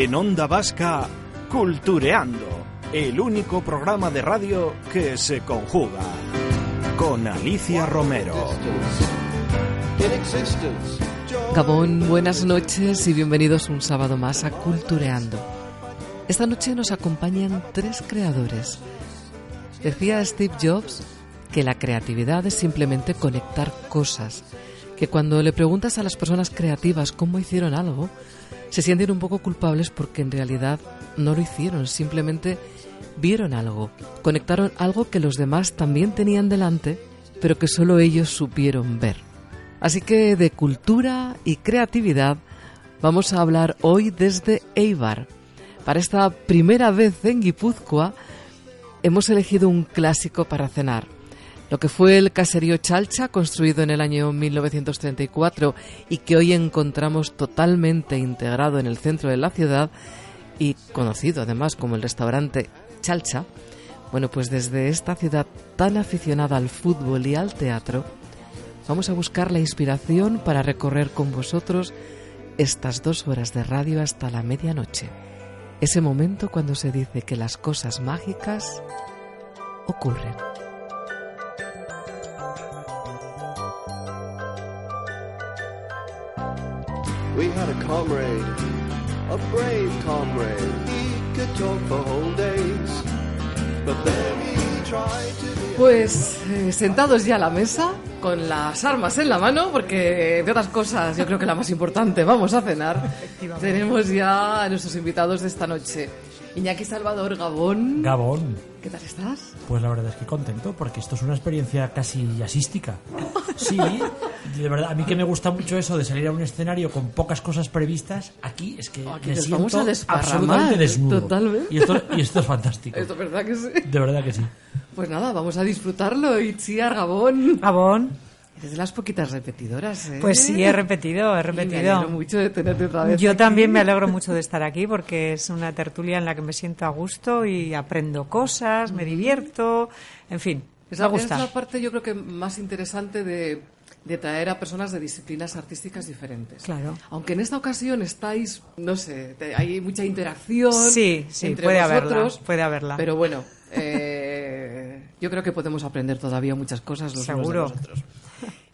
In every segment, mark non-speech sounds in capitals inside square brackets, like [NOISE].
En Onda Vasca, Cultureando, el único programa de radio que se conjuga. Con Alicia Romero. Gabón, buenas noches y bienvenidos un sábado más a Cultureando. Esta noche nos acompañan tres creadores. Decía Steve Jobs que la creatividad es simplemente conectar cosas, que cuando le preguntas a las personas creativas cómo hicieron algo, se sienten un poco culpables porque en realidad no lo hicieron, simplemente vieron algo, conectaron algo que los demás también tenían delante, pero que solo ellos supieron ver. Así que de cultura y creatividad vamos a hablar hoy desde Eibar. Para esta primera vez en Guipúzcoa hemos elegido un clásico para cenar. Lo que fue el caserío Chalcha, construido en el año 1934 y que hoy encontramos totalmente integrado en el centro de la ciudad y conocido además como el restaurante Chalcha. Bueno, pues desde esta ciudad tan aficionada al fútbol y al teatro, vamos a buscar la inspiración para recorrer con vosotros estas dos horas de radio hasta la medianoche. Ese momento cuando se dice que las cosas mágicas ocurren. We had a comrade, a brave comrade. He could talk for whole days. But then he tried to. Pues eh, sentados ya a la mesa, con las armas en la mano, porque de otras cosas yo creo que la más importante, vamos a cenar. Tenemos ya a nuestros invitados de esta noche. Iñaki Salvador Gabón. Gabón. ¿Qué tal estás? Pues la verdad es que contento, porque esto es una experiencia casi jazzística. [LAUGHS] Sí, de verdad, a mí que me gusta mucho eso de salir a un escenario con pocas cosas previstas, aquí es que Aquí me nos siento vamos a absolutamente desnudo. totalmente. Y esto, y esto es fantástico. Esto es verdad que sí. De verdad que sí. Pues nada, vamos a disfrutarlo. Itziar Gabón. Gabón. Eres de las poquitas repetidoras, ¿eh? Pues sí, he repetido, he Y me repetido. alegro mucho de tenerte otra vez Yo aquí. también me alegro mucho de estar aquí porque es una tertulia en la que me siento a gusto y aprendo cosas, me divierto, en fin, Es la, es la parte, yo creo que más interesante de, de traer a personas de disciplinas artísticas diferentes. Claro. Aunque en esta ocasión estáis, no sé, te- hay mucha interacción. Sí, sí, entre puede haberla, puede haberla. Pero bueno, eh, yo creo que podemos aprender todavía muchas cosas los unos de Seguro. los otros.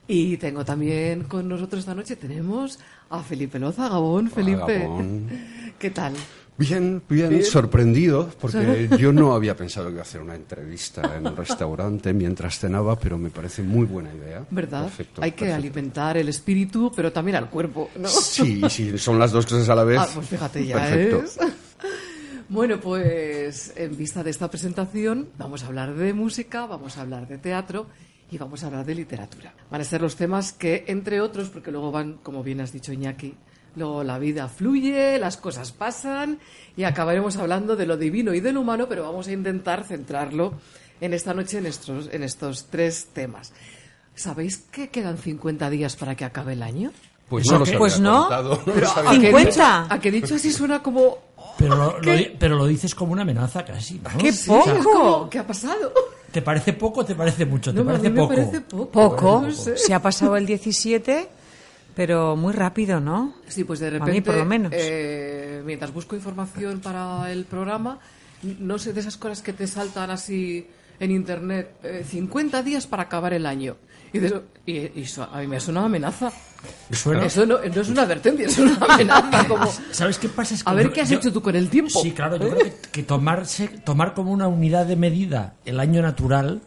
Y tengo también con nosotros esta noche, tenemos a Felipe Loza, Gabón. Felipe, Gabón. ¿qué tal? Bien, bien, Bien. sorprendido, porque yo no [LAUGHS] había pensado que iba a hacer una entrevista en un restaurante mientras cenaba, pero me parece muy buena idea. ¿Verdad? Perfecto, Hay que perfecto. alimentar el espíritu, pero también al cuerpo, ¿no? Sí, sí, son las dos cosas a la vez. Ah, pues fíjate ya, Perfecto. ¿es? [LAUGHS] Bueno, pues en vista de esta presentación vamos a hablar de música, vamos a hablar de teatro y vamos a hablar de literatura. Van a ser los temas que, entre otros, porque luego van, como bien has dicho Iñaki, luego la vida fluye, las cosas pasan y acabaremos hablando de lo divino y de lo humano, pero vamos a intentar centrarlo en esta noche en estos, en estos tres temas. ¿Sabéis que quedan 50 días para que acabe el año? Pues ¿Eso no Pues no. contado, no lo Pero sabía. a que 50. dicho- a que dicho así suena como... Pero lo, lo pero lo dices como una amenaza casi, ¿no? ¡Qué Sí, poco! como, ¿Qué ha pasado? ¿Te parece poco o te parece mucho? ¿Te No, a parece mí me poco? parece poco. Poco, No sé. se ha pasado el 17, pero muy rápido, ¿no? Sí, pues de A mí, repente, por lo menos. eh, mientras busco información para el programa, no sé de esas cosas que te saltan así en internet, eh, 50 días para acabar el año. Y, de eso- y- y eso a mí me suena una amenaza. Suena- Eso no, no es una advertencia, es una amenaza. [LAUGHS] Como, ¿Sabes qué pasa? Es que a ver yo- qué has yo- hecho tú con el tiempo. Sí, claro, yo creo que, que tomarse, tomar como una unidad de medida el año natural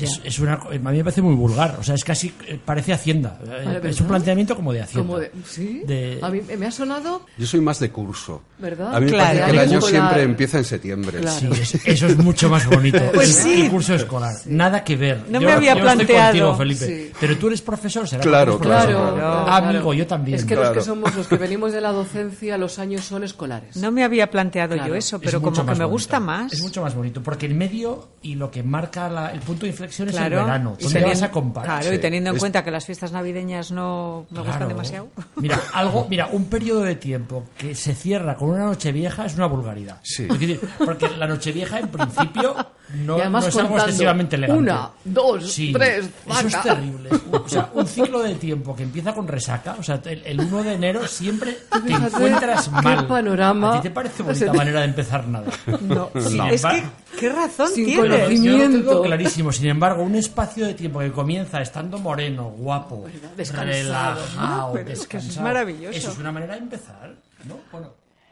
Es, es una, a mí me parece muy vulgar. O sea, es casi. eh, Parece Hacienda. Eh, Vale, es un planteamiento como de Hacienda. Como de- ¿Sí? De- A mí me ha sonado... Yo soy más de curso. ¿Verdad? A mí me Claro. parece que el Año escolar. siempre empieza en septiembre. Claro. Sí, es- [LAUGHS] eso es mucho más bonito. [LAUGHS] Pues el, sí. el curso escolar. Nada que ver. No me había yo planteado. Estoy contigo, Felipe. Sí. Pero tú eres profesor, será Claro, profesor. claro, Ah, claro. Amigo, yo también. Es que los que somos los que venimos de la docencia, los años son escolares. No me había planteado Claro, yo eso, Es pero mucho como que me bonito. gusta más. Es mucho más bonito, porque el medio y lo que marca la- el punto de inflexión es Claro. el verano. Y ¿Dónde teniendo- vas a comparar? Claro, y teniendo en Es- cuenta que las fiestas navideñas no me gustan Claro. demasiado. Mira, [LAUGHS] algo, mira, un periodo de tiempo que se cierra con una noche vieja es una vulgaridad. Sí. Es decir, porque la noche vieja en principio no, Y además no es algo contando excesivamente elegante. una, dos, Sí, tres, Eso es vaca. terrible. O sea, un ciclo de tiempo que empieza con resaca, o sea, el, el 1 de enero siempre te encuentras qué mal. panorama. ¿A ti te parece bonita Se te- manera de empezar nada? No, Sin es que, embargo- ¿qué razón Sin tienes? conocimiento. Yo lo tengo clarísimo. Sin embargo, un espacio de tiempo que comienza estando moreno, guapo, Descansado, relajado, que eso es descansado. maravilloso. Eso es una manera de empezar, ¿no? Bueno,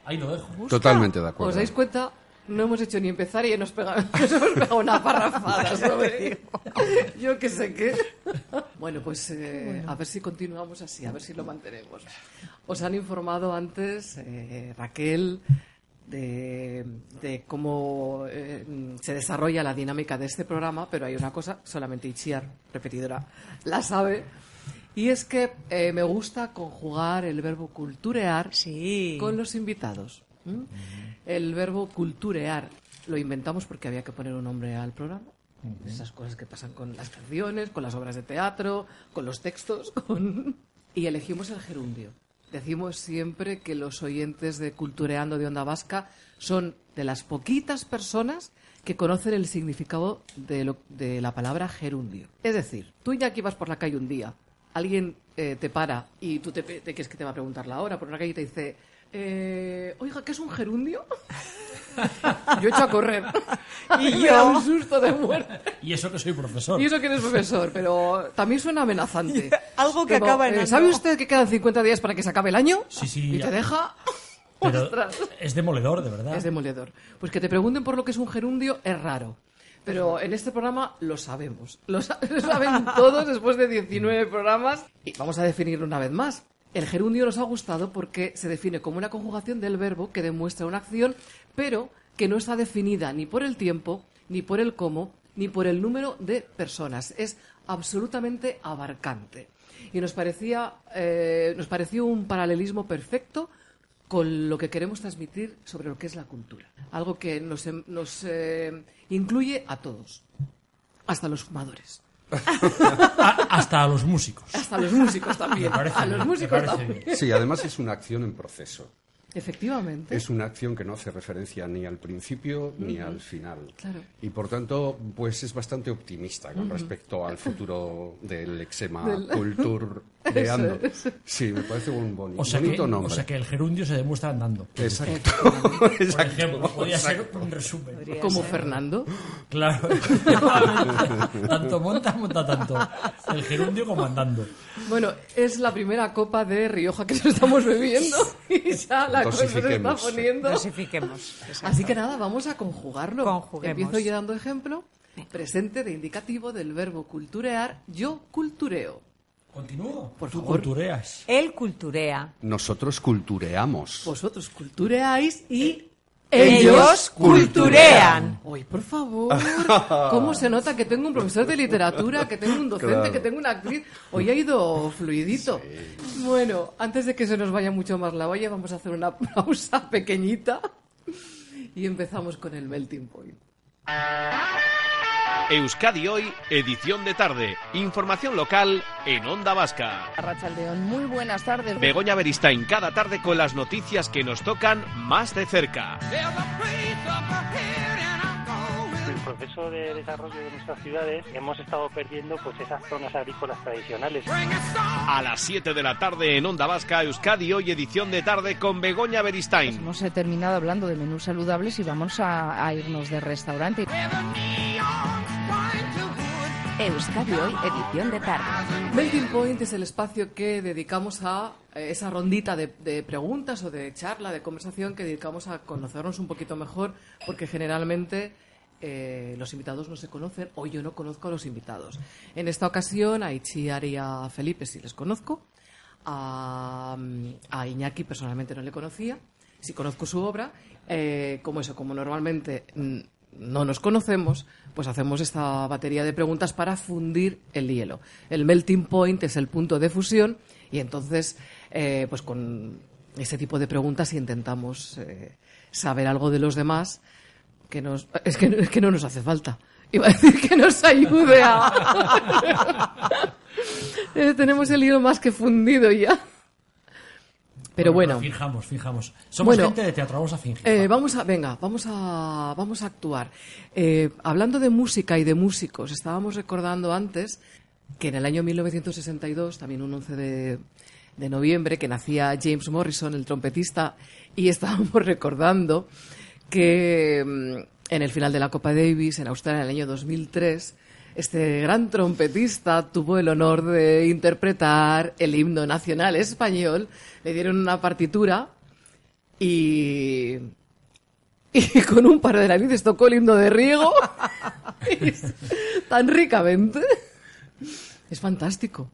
ahí lo dejo. Totalmente de acuerdo. ¿Os dais cuenta? No hemos hecho ni empezar y ya nos, pega, [LAUGHS] nos hemos pegado una parrafada [LAUGHS] sobre... Yo que sé qué. Bueno, pues eh, a ver si continuamos así, a ver si lo mantenemos. Os han informado antes, eh, Raquel, de, de cómo eh, se desarrolla la dinámica de este programa, pero hay una cosa, solamente Itziar, repetidora, la sabe, y es que eh, me gusta conjugar el verbo culturear Sí. con los invitados. El verbo culturear lo inventamos porque había que poner un nombre al programa. Esas cosas que pasan con las canciones, con las obras de teatro, con los textos, [LAUGHS] con... y elegimos el gerundio. Decimos siempre que los oyentes de Cultureando de Onda Vasca son de las poquitas personas que conocen el significado de, lo- de la palabra gerundio. Es decir, tú ya que ibas por la calle un día, alguien eh, te para y tú te, te crees que te va a preguntar la hora por una calle y te dice, eh, oiga, ¿qué es un gerundio? [LAUGHS] yo he hecho a correr. [LAUGHS] Y [LAUGHS] Me da yo. un susto de muerte. Y eso que soy profesor. Y eso que eres profesor, pero también suena amenazante. Algo que Como, acaba en eh. ¿Sabe usted que quedan 50 días para que se acabe el año? Sí, sí, Y ya. te deja... Pero Ostras. es demoledor, de verdad. Es demoledor. Pues que te pregunten por lo que es un gerundio es raro. Pero en este programa lo sabemos. Lo, sa- lo saben todos después de 19 programas. Y vamos a definirlo una vez más. El gerundio nos ha gustado porque se define como una conjugación del verbo que demuestra una acción, pero que no está definida ni por el tiempo, ni por el cómo, ni por el número de personas. Es absolutamente abarcante. Y nos parecía, eh, nos pareció un paralelismo perfecto con lo que queremos transmitir sobre lo que es la cultura. Algo que nos, em- nos eh, incluye a todos, hasta los fumadores, A- hasta a los músicos. hasta los músicos también. Me parece a los músicos también. Sí, además es una acción en proceso. Efectivamente. Es una acción que no hace referencia ni al principio ni al final. Claro. Y por tanto, pues es bastante optimista con respecto al futuro del exema Del- cultureando. Sí, me parece un boni- O sea, que, bonito nombre. o sea que el gerundio se demuestra andando. Exacto. [LAUGHS] Por [LAUGHS] ejemplo, podría ser un resumen. Como Fernando. Claro. [LAUGHS] tanto monta, monta tanto. El gerundio como andando. Bueno, es la primera copa de Rioja que nos estamos bebiendo y ya la cosa se está poniendo. Dosifiquemos. Exacto. Así que nada, vamos a conjugarlo. Conjuguemos. Empiezo yo dando ejemplo. Presente de indicativo del verbo culturear, yo cultureo. Continúo. Por Tú favor. cultureas. Él culturea. Nosotros cultureamos. Vosotros cultureáis y Ellos culturean. Oye, por favor, ¿cómo se nota que tengo un profesor de literatura, que tengo un docente, Claro. que tengo una actriz? Hoy ha ido fluidito. Bueno, antes de que se nos vaya mucho más la olla, vamos a hacer una pausa pequeñita y empezamos con el melting point. Euskadi Hoy, edición de tarde. Información local en Onda Vasca. Arrachaldeón, muy buenas tardes. Begoña Beristain cada tarde con las noticias que nos tocan más de cerca. el proceso de desarrollo de nuestras ciudades hemos estado perdiendo pues esas zonas agrícolas tradicionales. A las 7 de la tarde en Onda Vasca, Euskadi Hoy, edición de tarde con Begoña Beristain. Hemos eh, terminado hablando de menús saludables y vamos a, a irnos de restaurante. Euskadi Hoy, edición de tarde. Melting Point es el espacio que dedicamos a eh, esa rondita de, preguntas o de charla, de conversación que dedicamos a conocernos un poquito mejor, porque generalmente eh, los invitados no se conocen o yo no conozco a los invitados. En esta ocasión a Itziar y a Felipe sí les conozco, a, a Iñaki personalmente no le conocía, sí conozco su obra, eh, como eso, como normalmente mm, no nos conocemos, pues hacemos esta batería de preguntas para fundir el hielo. El melting point es el punto de fusión y entonces, eh, pues con ese tipo de preguntas intentamos eh, saber algo de los demás que nos es que, es que no nos hace falta. Iba a decir que nos ayude a [LAUGHS] Eh, tenemos el hielo más que fundido ya. Pero bueno, Fijamos, fijamos. Somos Bueno, gente de teatro, vamos a fingir. eh, vamos a, venga, vamos a, vamos a actuar. Eh, hablando de música y de músicos, estábamos recordando antes que en el año 1962, también un 11 de, de noviembre, que nacía James Morrison, el trompetista, y [LAUGHS] estábamos recordando que mm, en el final de la Copa Davis, en Australia, en el año 2003, este gran trompetista tuvo el honor de interpretar el himno nacional español. Le dieron una partitura y, y [LAUGHS] con un par de narices tocó el himno de Riego [LAUGHS] tan ricamente. Es fantástico.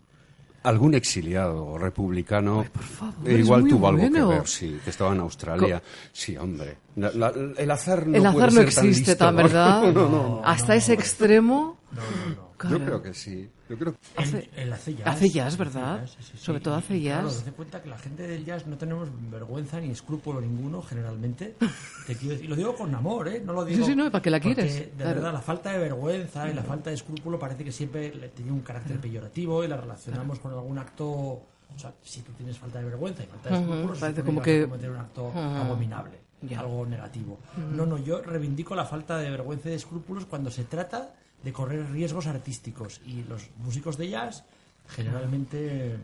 Algún exiliado republicano favor, eh, igual tuvo algo bueno. que ver, sí, que estaba en Australia. Sí, hombre. La- la- el azar no el puede no ser tan existe, listo, tan verdad. [LAUGHS] No, no, no. Hasta ese extremo. Claro. creo que sí. Yo creo El, el hace jazz. Hace jazz, ¿verdad? Hace jazz, sí, sí, Sobre sí. todo hace Y Claro, jazz. date cuenta que la gente del jazz no tenemos vergüenza ni escrúpulo ninguno, generalmente. Te quiero decir- y lo digo con amor, ¿eh? No lo digo. Sí, sí, no, ¿para qué la quieres? De Claro. verdad, la falta de vergüenza y la falta de escrúpulo parece que siempre le tenía un carácter peyorativo y la relacionamos con algún acto. O sea, si tú tienes falta de vergüenza y falta de Ujú, escrúpulos, parece como que- cometer un acto abominable, Ya. algo negativo. No, no, yo reivindico la falta de vergüenza y de escrúpulos cuando se trata de correr riesgos artísticos y los músicos de jazz generalmente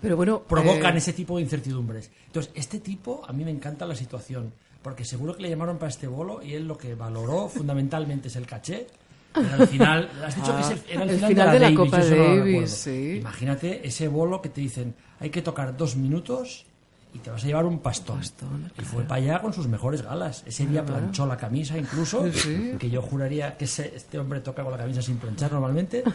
Pero bueno. provocan eh, ese tipo de incertidumbres. Entonces, este tipo, a mí me encanta la situación, porque seguro que le llamaron para este bolo y él lo que valoró [LAUGHS] fundamentalmente es el caché. Pero al final, has dicho que es el, era el Ah, el final, final de de la, la Davis, Copa no Davis, recuerdo. sí. Imagínate ese bolo que te dicen, hay que tocar dos minutos y te vas a llevar un pastón. Pastón, y fue para allá con sus mejores galas. Ese día planchó la camisa incluso, [LAUGHS] Sí. que yo juraría que ese- este hombre toca con la camisa sin planchar normalmente. [LAUGHS]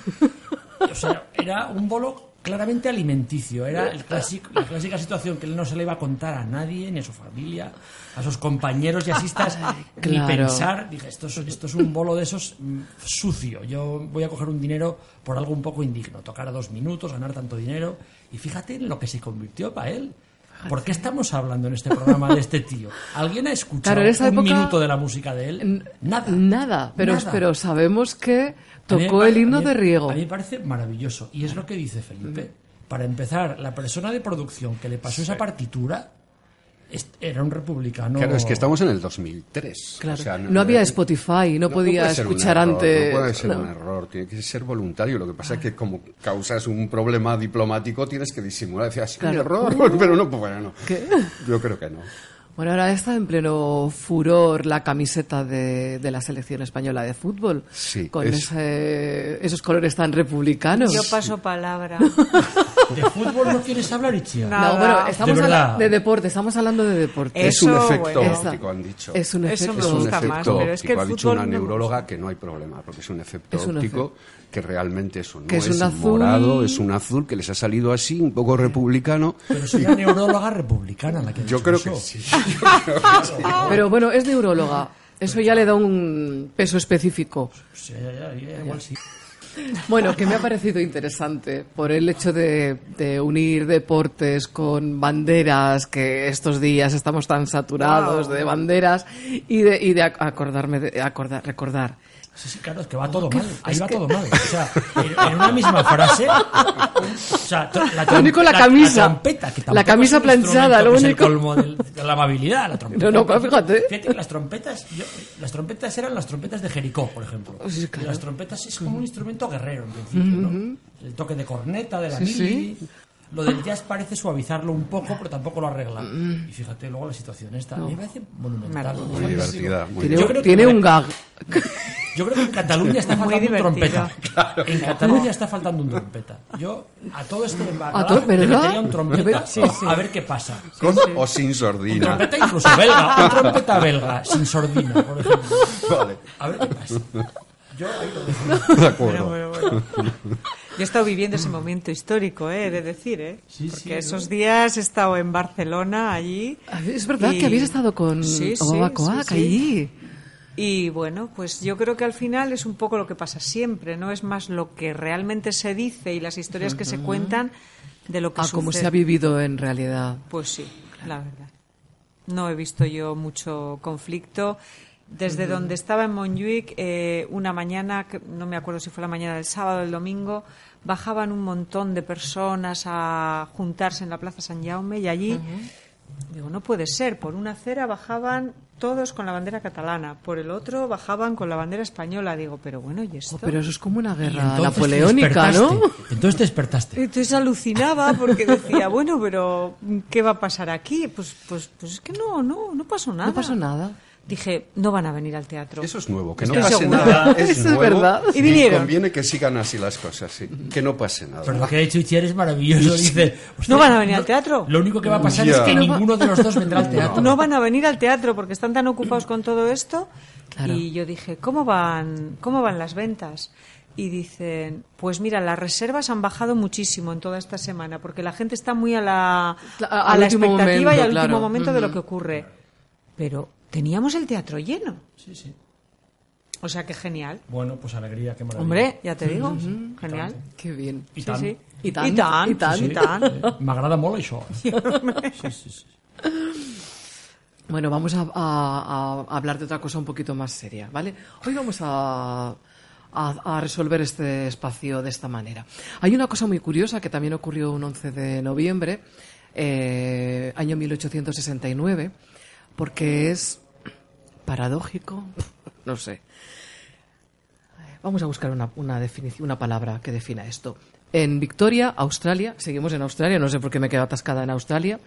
O sea, era un bolo claramente alimenticio. Era el [LAUGHS] clásico, la clásica situación que él no se le iba a contar a nadie, ni a su familia, a sus compañeros jazzistas, ni claro. pensar. Dije, esto es, esto es un bolo de esos mm, sucio. Yo voy a coger un dinero por algo un poco indigno. Tocar a dos minutos, ganar tanto dinero. Y fíjate en lo que se convirtió para él. ¿Por qué estamos hablando en este programa de este tío? ¿Alguien ha escuchado Claro, un época- minuto de la música de él? Nada. Nada. Pero, Nada. pero sabemos que A mí me tocó el himno mí- de Riego. A mí me parece maravilloso. Y es lo que dice Felipe. Para empezar, la persona de producción que le pasó esa partitura era un republicano. Claro, es que estamos en el 2003. Claro. O sea, no, había Spotify, no, podía ser un escuchar error, antes. No puede ser no. un error, tiene que ser voluntario. Lo que pasa es que como causas un problema diplomático tienes que disimular. Decías, Claro. un error, [LAUGHS] pero no, pues bueno, ¿Qué? yo creo que no. Bueno, ahora está en pleno furor la camiseta de, de la selección española de fútbol. Sí, Con es- ese- esos colores tan republicanos. Yo paso palabra. [LAUGHS] ¿De fútbol no quieres hablar, Ichia? Nada. No, bueno, estamos De de deporte, estamos hablando de deporte. Es un Eso, efecto bueno. óptico, han dicho. Es un Eso efecto. me es un gusta efecto más, pero es que el ha dicho una no neuróloga que no hay problema, porque es un efecto Es un óptico que realmente eso no Que es es, un azul. morado, es un azul que les ha salido así, un poco republicano. Pero es una neuróloga republicana la que ha Yo creo eso. que sí. [LAUGHS] [LAUGHS] Pero bueno, es neuróloga. Eso ya le da un peso específico. Sí, ya, ya, igual sí. Bueno, que me ha parecido interesante por el hecho de, de unir deportes con banderas, que estos días estamos tan saturados Wow. de banderas, y de, y de ac- acordarme, de, acordar, recordar. Sí, sí, claro, es que va todo qué mal. Ahí va que- todo mal. [LAUGHS] O sea, en, una misma frase. O sea, la, Lo único, la camisa. La trompeta, que La camisa planchada, lo que es el único. colmo del- de la amabilidad, la trompeta. No, no, pero fíjate. que las trompetas, yo- las trompetas eran las trompetas de Jericó, por ejemplo. Oh, sí, claro. las trompetas es como un instrumento guerrero, en principio, ¿no? El toque de corneta, de la Sí, mili. sí. Lo del jazz parece suavizarlo un poco, pero tampoco lo arregla. Mm. Y fíjate luego la situación esta. A mí me parece monumental. Muy divertida. muy Tiene, Yo creo que tiene un gag. Yo creo que en Cataluña está [LAUGHS] Muy faltando un divertido. trompeta. [LAUGHS] En Cataluña está faltando un trompeta. Yo a todo este A embarazo todo- le metería un trompeta Sí, sí. a ver qué pasa. Con o sin Un sordina. trompeta incluso belga, un trompeta belga, sin sordina, por ejemplo. Vale. A ver qué pasa. Yo ahí lo dejo. De acuerdo. Bueno, bueno, bueno. Yo he estado viviendo ese momento histórico, ¿eh? de decir, ¿eh? Sí, Porque sí, ¿no? esos días he estado en Barcelona, allí. Es verdad y- que habéis estado con Sí, sí, Obama sí, Coac sí. allí. Y bueno, pues yo creo que al final es un poco lo que pasa siempre, ¿no? Es más lo que realmente se dice y las historias que se cuentan de lo que A cómo sucede. se ha vivido en realidad. Pues sí, la verdad. No he visto yo mucho conflicto. Desde donde estaba en Montjuic, eh, una mañana, que no me acuerdo si fue la mañana del sábado o del domingo, bajaban un montón de personas a juntarse en la Plaza San Jaume y allí, digo, no puede ser, por una acera bajaban todos con la bandera catalana, por el otro bajaban con la bandera española. Digo, pero bueno, ¿y esto? Oh, pero eso es como una guerra napoleónica, ¿no? Entonces te despertaste. Entonces alucinaba porque decía, bueno, pero ¿qué va a pasar aquí? Pues, pues, pues es que no, no, no pasó nada. No pasó nada. Dije, no van a venir al teatro. Eso es nuevo, que no Estoy pase segura. nada. Es Eso es nuevo verdad. Y vinieron. conviene que sigan así las cosas, sí. Que no pase nada. Pero lo que ha dicho Itziar es maravilloso. Dice, ¿No van a venir al teatro? Lo único que va a pasar Ya. es que ninguno de los dos vendrá al [LAUGHS] teatro. No van a venir al teatro porque están tan ocupados con todo esto. Claro. Y yo dije, ¿cómo van, ¿cómo van las ventas? Y dicen, pues mira, las reservas han bajado muchísimo en toda esta semana porque la gente está muy a la, a la expectativa y al claro. último momento de lo que ocurre. Pero teníamos el teatro lleno. Sí, sí. O sea, que genial. Bueno, pues alegría, qué maravilla. Hombre, ya te digo, genial. Qué bien. I Sí, tant. sí. I tant, I tant, i tant. i tant. M'agrada molt això. Sí, sí, sí. Bueno, vamos a, a- a hablar de otra cosa un poquito más seria, ¿vale? Hoy vamos a, a- a resolver este espacio de esta manera. Hay una cosa muy curiosa que también ocurrió un 11 de noviembre, eh, año 1869, porque es paradójico, [LAUGHS] no sé. Vamos a buscar una, una definición, una palabra que defina esto. En Victoria, Australia, seguimos en Australia, no sé por qué me quedo atascada en Australia,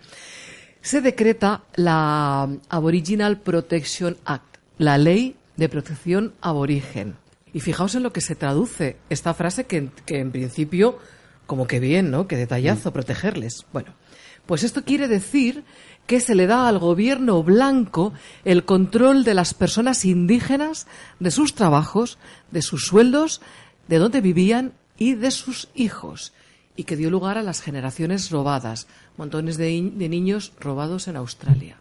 se decreta la Aboriginal Protection Act, la ley de protección aborigen. Y fijaos en lo que se traduce esta frase que, que en principio, como que bien, ¿no? Que detallazo, protegerles. Bueno, pues esto quiere decir que se le da al gobierno blanco el control de las personas indígenas, de sus trabajos, de sus sueldos, de dónde vivían y de sus hijos y que dio lugar a las generaciones robadas, montones de, niños robados en Australia.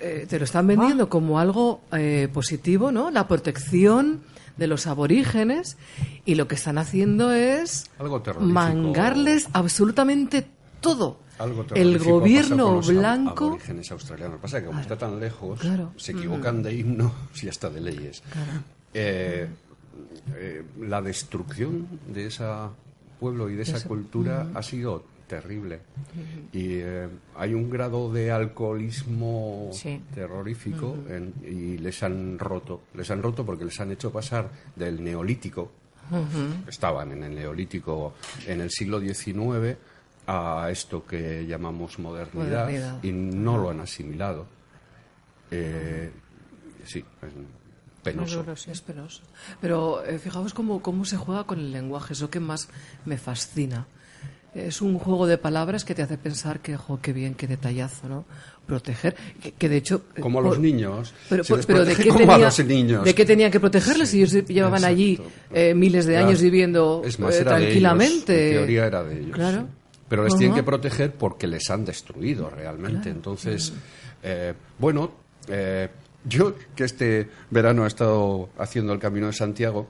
Eh, te lo están vendiendo como algo eh, positivo, ¿no? La protección de los aborígenes y lo que están haciendo es Algo mangarles absolutamente todo. Algo El gobierno blanco australianos. Pasa que como está tan lejos, Claro. se equivocan de himnos [LAUGHS] y hasta de leyes. Eh, eh, la destrucción de ese pueblo y de esa cultura ha sido terrible. Y eh, hay un grado de alcoholismo Sí. terrorífico en- y les han roto. Les han roto porque les han hecho pasar del neolítico, estaban en el neolítico en el siglo XIX, a esto que llamamos modernidad, Modernidad. y no lo han asimilado. Eh, sí, es penoso. Doloroso. Es penoso. Pero eh, fijaos cómo, cómo se juega con el lenguaje, es lo que más me fascina. Es un juego de palabras que te hace pensar que, jo, qué bien, qué detallazo, ¿no? Proteger, que, que de hecho... eh, Como a por- los niños. Pero, por- pero ¿de [LAUGHS] qué, tenía, a los niños. ¿de qué tenían que protegerles si Sí, ellos llevaban allí eh, miles de Claro. años viviendo Es más, eh, era de tranquilamente? ellos, en teoría era de ellos. Claro. Pero les tienen que proteger porque les han destruido realmente. Entonces, eh, bueno, eh, yo que este verano he estado haciendo el Camino de Santiago,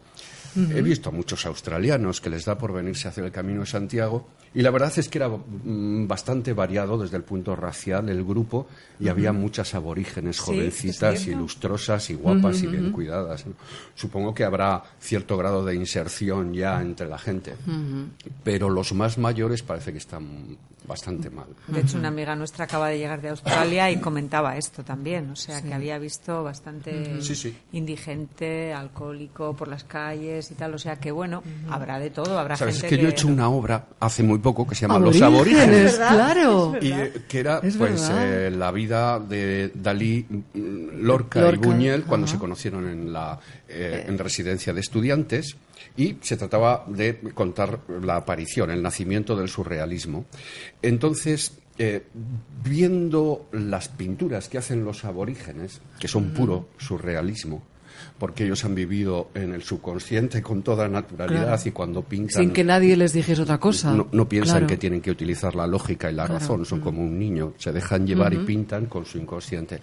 he visto a muchos australianos que les da por venirse a hacer el Camino de Santiago y la verdad es que era mm, bastante variado desde el punto racial el grupo y había muchas aborígenes Sí, jovencitas es y cierto. lustrosas y guapas y bien cuidadas. ¿no? Supongo que habrá cierto grado de inserción ya entre la gente, pero los más mayores parece que están bastante mal. De hecho, una amiga nuestra acaba de llegar de Australia y comentaba esto también. O sea, que había visto bastante Sí, sí. indigente, alcohólico por las calles, y tal. O sea que, bueno, habrá de todo. Habrá ¿Sabes? Es gente que yo he hecho una obra hace muy poco que se llama Aborígenes, Los Aborígenes. claro. Y eh, que era Es pues eh, la vida de Dalí, mm, Lorca, y Buñuel cuando se conocieron en la eh, en residencia de estudiantes y se trataba de contar la aparición, el nacimiento del surrealismo. Entonces, eh, viendo las pinturas que hacen los aborígenes, que son puro surrealismo, porque ellos han vivido en el subconsciente con toda naturalidad Claro. y cuando pintan Sin que nadie les dijese otra cosa. no, no piensan Claro. que tienen que utilizar la lógica y la Claro. razón, son como un niño, se dejan llevar y pintan con su inconsciente.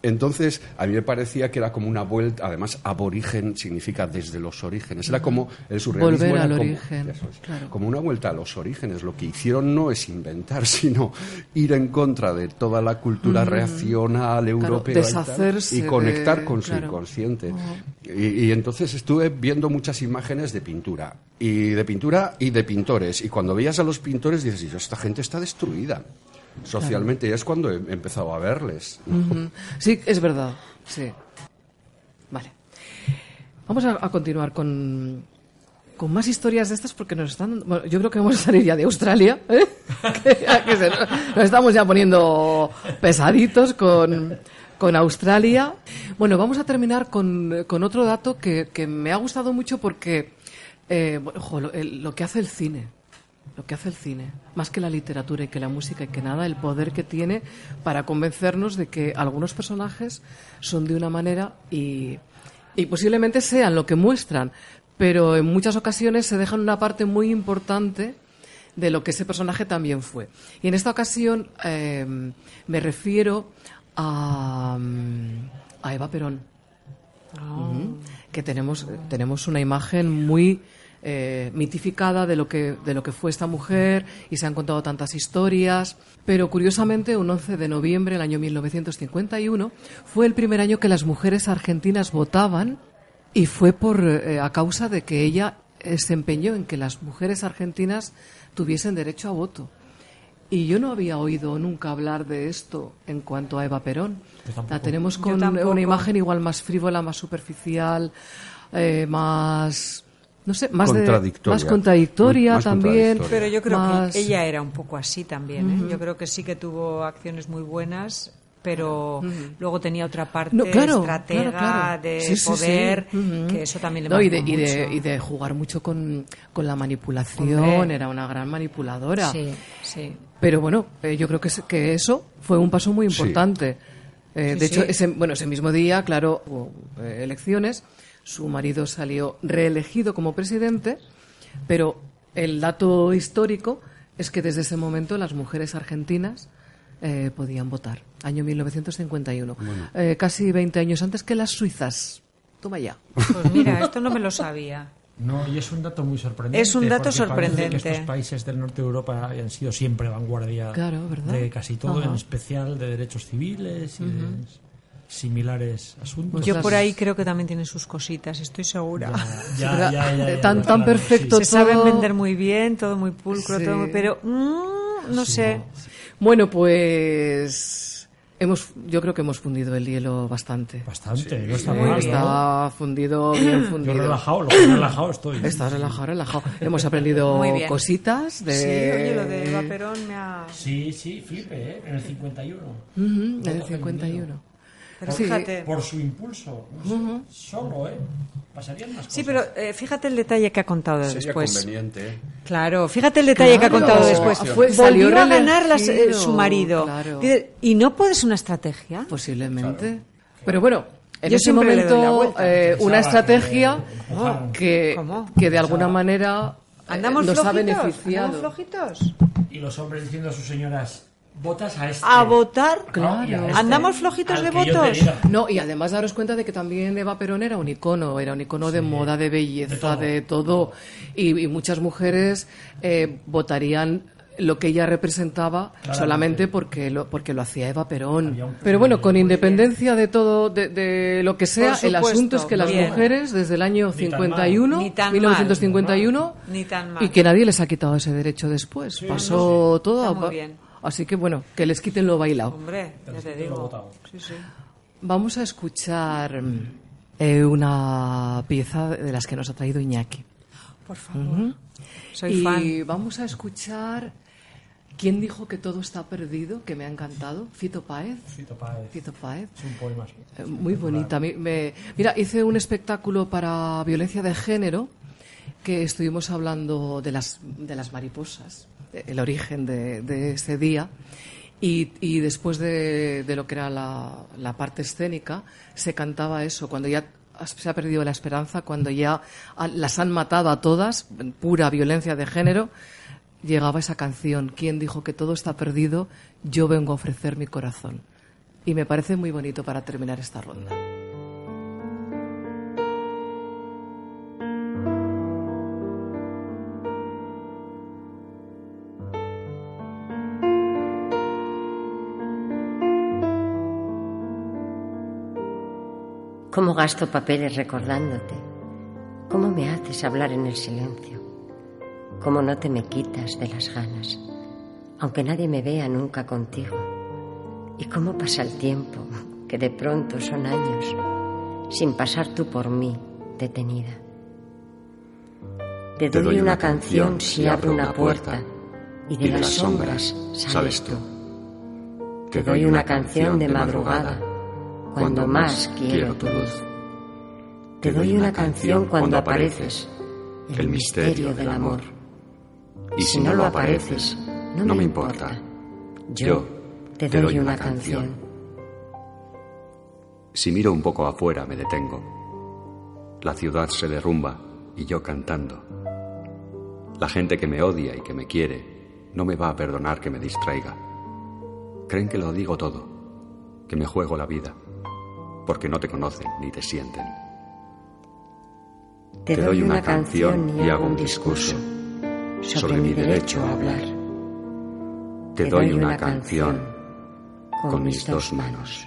Entonces, a mí me parecía que era como una vuelta, además, aborigen significa desde los orígenes. Era como el surrealismo Volver era como, origen, eso es, claro. como una vuelta a los orígenes. Lo que hicieron no es inventar, [LAUGHS] sino ir en contra de toda la cultura reaccional europea y y, conectar de- con su claro. inconsciente. Y, y entonces estuve viendo muchas imágenes de pintura, y de pintura y de pintores. Y cuando veías a los pintores dices, "Y esta gente está destruida socialmente. Y es cuando he empezado a verles. Sí, es verdad. Sí. Vale. Vamos a, a continuar con, con más historias de estas porque nos están. bueno, yo creo que vamos a salir ya de Australia. ¿eh? [LAUGHS] que, que se- nos estamos ya poniendo pesaditos con, con Australia. Bueno, vamos a terminar con, con otro dato que, que me ha gustado mucho porque. eh, bueno, lo que hace el cine lo que hace el cine, más que la literatura y que la música y que nada, el poder que tiene para convencernos de que algunos personajes son de una manera y, y posiblemente sean lo que muestran, pero en muchas ocasiones se dejan una parte muy importante de lo que ese personaje también fue. Y en esta ocasión eh, me refiero a, mm, a Eva Perón. Ujú. que tenemos tenemos una imagen muy eh, mitificada de lo que de lo que fue esta mujer y se han contado tantas historias. Pero curiosamente un 11 de noviembre del año 1951 fue el primer año que las mujeres argentinas votaban y fue por eh, a causa de que ella eh, se empeñó en que las mujeres argentinas tuviesen derecho a voto. Y yo no había oído nunca hablar de esto en cuanto a Eva Perón. La tenemos con una imagen igual más frívola, más superficial, eh, más no sé, más de- Contradictoria. más contradictoria Más también. contradictoria. Pero yo creo más- que ella era un poco así también. ¿eh? Yo creo que sí que tuvo acciones muy buenas, pero luego tenía otra parte No, claro, estratega claro, claro. de Sí, sí, sí. poder, que eso también le No, y, de, marcó y, de, mucho. y de jugar mucho con, con la manipulación, Hombre. era una gran manipuladora. Sí, sí. Pero bueno, eh, yo creo que, que eso fue un paso muy importante. Eh, Sí, de hecho, ese, bueno, ese mismo día, claro, hubo eh, elecciones, su marido salió reelegido como presidente, pero el dato histórico es que desde ese momento las mujeres argentinas eh, podían votar, año 1951, Eh, casi 20 años antes que las suizas. Toma ya. Pues mira, esto no me lo sabía. No, y es un dato muy sorprendente. Es un dato sorprendente. Que estos países del norte de Europa han sido siempre vanguardia de casi todo, Ajá. en especial de derechos civiles y de similares asuntos. Yo Pues por las- ahí creo que también tiene sus cositas, estoy segura. Ya, ya, [LAUGHS] ya, ya, tan, tan claro, perfecto Se saben vender muy bien, todo muy pulcro, Sí. todo muy- pero mm, no sé. Bueno, pues hemos, yo creo que hemos fundido el hielo bastante. Bastante, no está Sí, mal. ¿no? está fundido, bien Yo fundido. relajado, lo que relajado estoy. [LAUGHS] Estás relajado, relajado. Hemos aprendido [LAUGHS] cositas de... Sí, oye, lo de Eva Perón me ha... Sí, sí, flipe, ¿eh? En el 51. Ujú, en Todo el 51. Pero Sí. fíjate, Por su impulso. Solo, ¿eh? Pasarían más cosas. sí, pero eh, fíjate el detalle que ha contado Sería después. conveniente. ¿eh? Claro, fíjate el detalle que ha contado después. Fue- salió Volvió a ganar las- eh, su marido. claro. ¿Y no puedes una estrategia? Posiblemente. Pero bueno, en Yo ese momento vuelta. eh, una estrategia que- que, que de alguna manera eh, ¿Andamos nos ha beneficiado. ¿Andamos flojitos? Y los hombres diciendo a sus señoras, votas a este. ¿A votar? Claro, a este, ¿Andamos flojitos de votos? No, y además daros cuenta de que también Eva Perón era un icono, era un icono de moda, de belleza, de de todo. Y, y muchas mujeres eh, votarían lo que ella representaba solamente porque lo, porque lo hacía Eva Perón. Pero bueno, con independencia de todo, de, de lo que sea, el asunto es que las bien. mujeres desde el año Ni tan mal. 51, Ni tan mal. 1951, Ni tan mal. y que nadie les ha quitado ese derecho después. Pasó todo. Está muy a- bien. Así que bueno, que les quiten lo bailado. Hombre, ya te digo. votado. Sí, sí. Vamos a escuchar mm, eh, una pieza de las que nos ha traído Iñaki. Por favor. Soy y fan. vamos a escuchar ¿Quién dijo que todo está perdido? Que me ha encantado. Fito Páez. Fito Páez. Fito Páez. Es un poema. sí. Eh, Muy bonita. Mí me- Mira, hice un espectáculo para violencia de género que estuvimos hablando de las, de las mariposas, el origen de, ese día. Y, después de, lo que era la, la parte escénica, se cantaba eso, cuando ya se ha perdido la esperanza, cuando ya las han matado a todas, pura violencia de género, llegaba esa canción, ¿Quién dijo que todo está perdido? Yo vengo a ofrecer mi corazón. Y me parece muy bonito para terminar esta ronda. ¿Cómo gasto papeles recordándote? ¿Cómo me haces hablar en el silencio? ¿Cómo no te me quitas de las ganas? Aunque nadie me vea nunca contigo. ¿Y cómo pasa el tiempo? Que de pronto son años, sin pasar tú por mí, detenida. Te doy una canción si abro una puerta y de las sombras sales tú. Te doy una canción de madrugada cuando más quiero tu luz. Te doy una canción cuando apareces, el misterio del amor. Y si no lo apareces, no me importa. Yo te doy una canción. Si miro un poco afuera me detengo. La ciudad se derrumba y yo cantando. La gente que me odia y que me quiere no me va a perdonar que me distraiga. Creen que lo digo todo, que me juego la vida, porque no te conocen ni te sienten. Te doy una canción y hago un discurso sobre mi derecho a hablar. Te doy una canción con mis dos manos.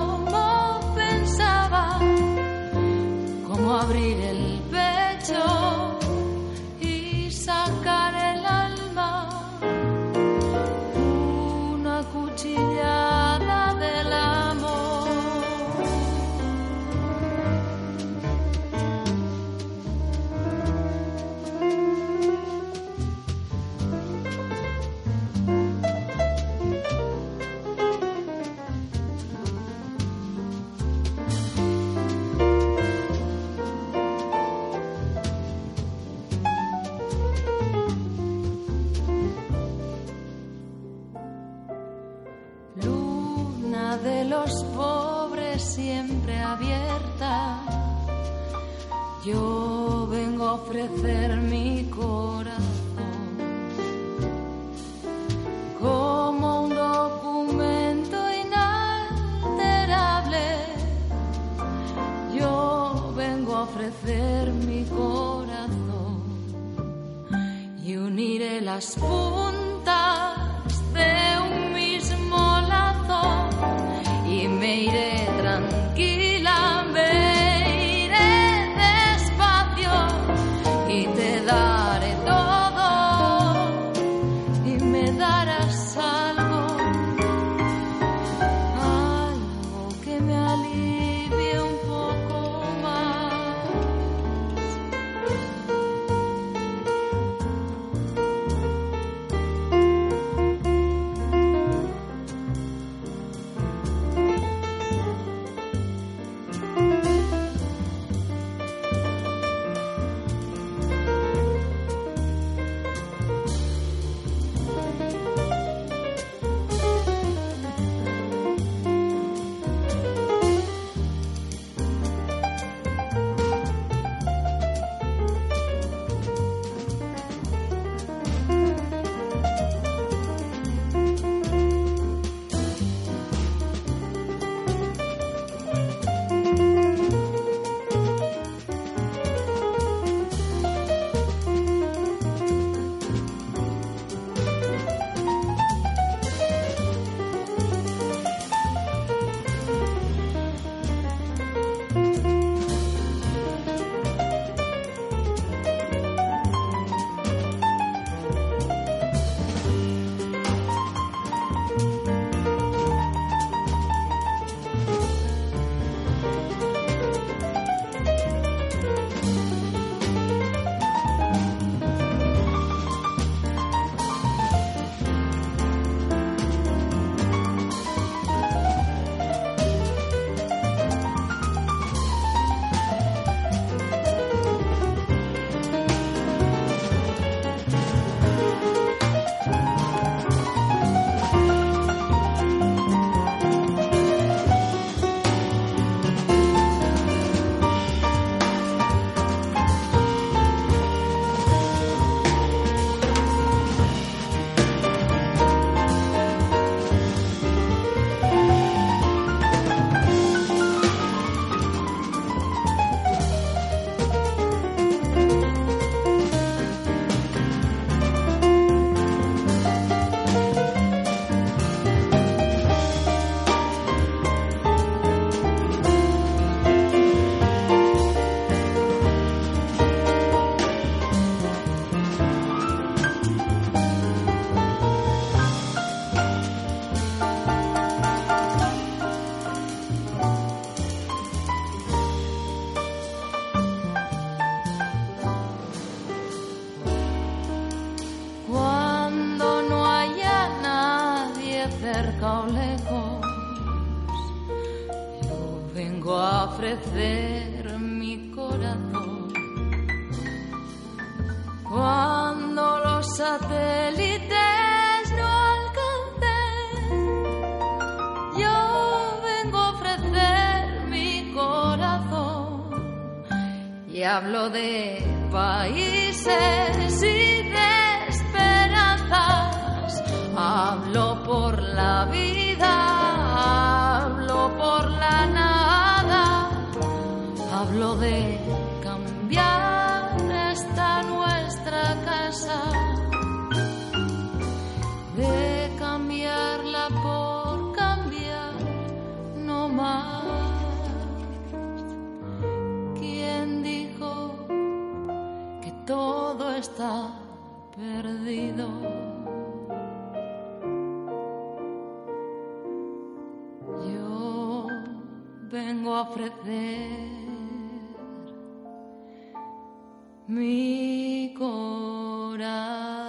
abrir el pecho ofrecer mi corazón como un documento inalterable. Yo vengo a ofrecer mi corazón y uniré las puntas la vida, hablo por la nada, hablo de cambiar esta nuestra casa, de cambiarla por cambiar, no más. ¿Quién dijo que todo está perdido? vengo a ofrecer mi corazón.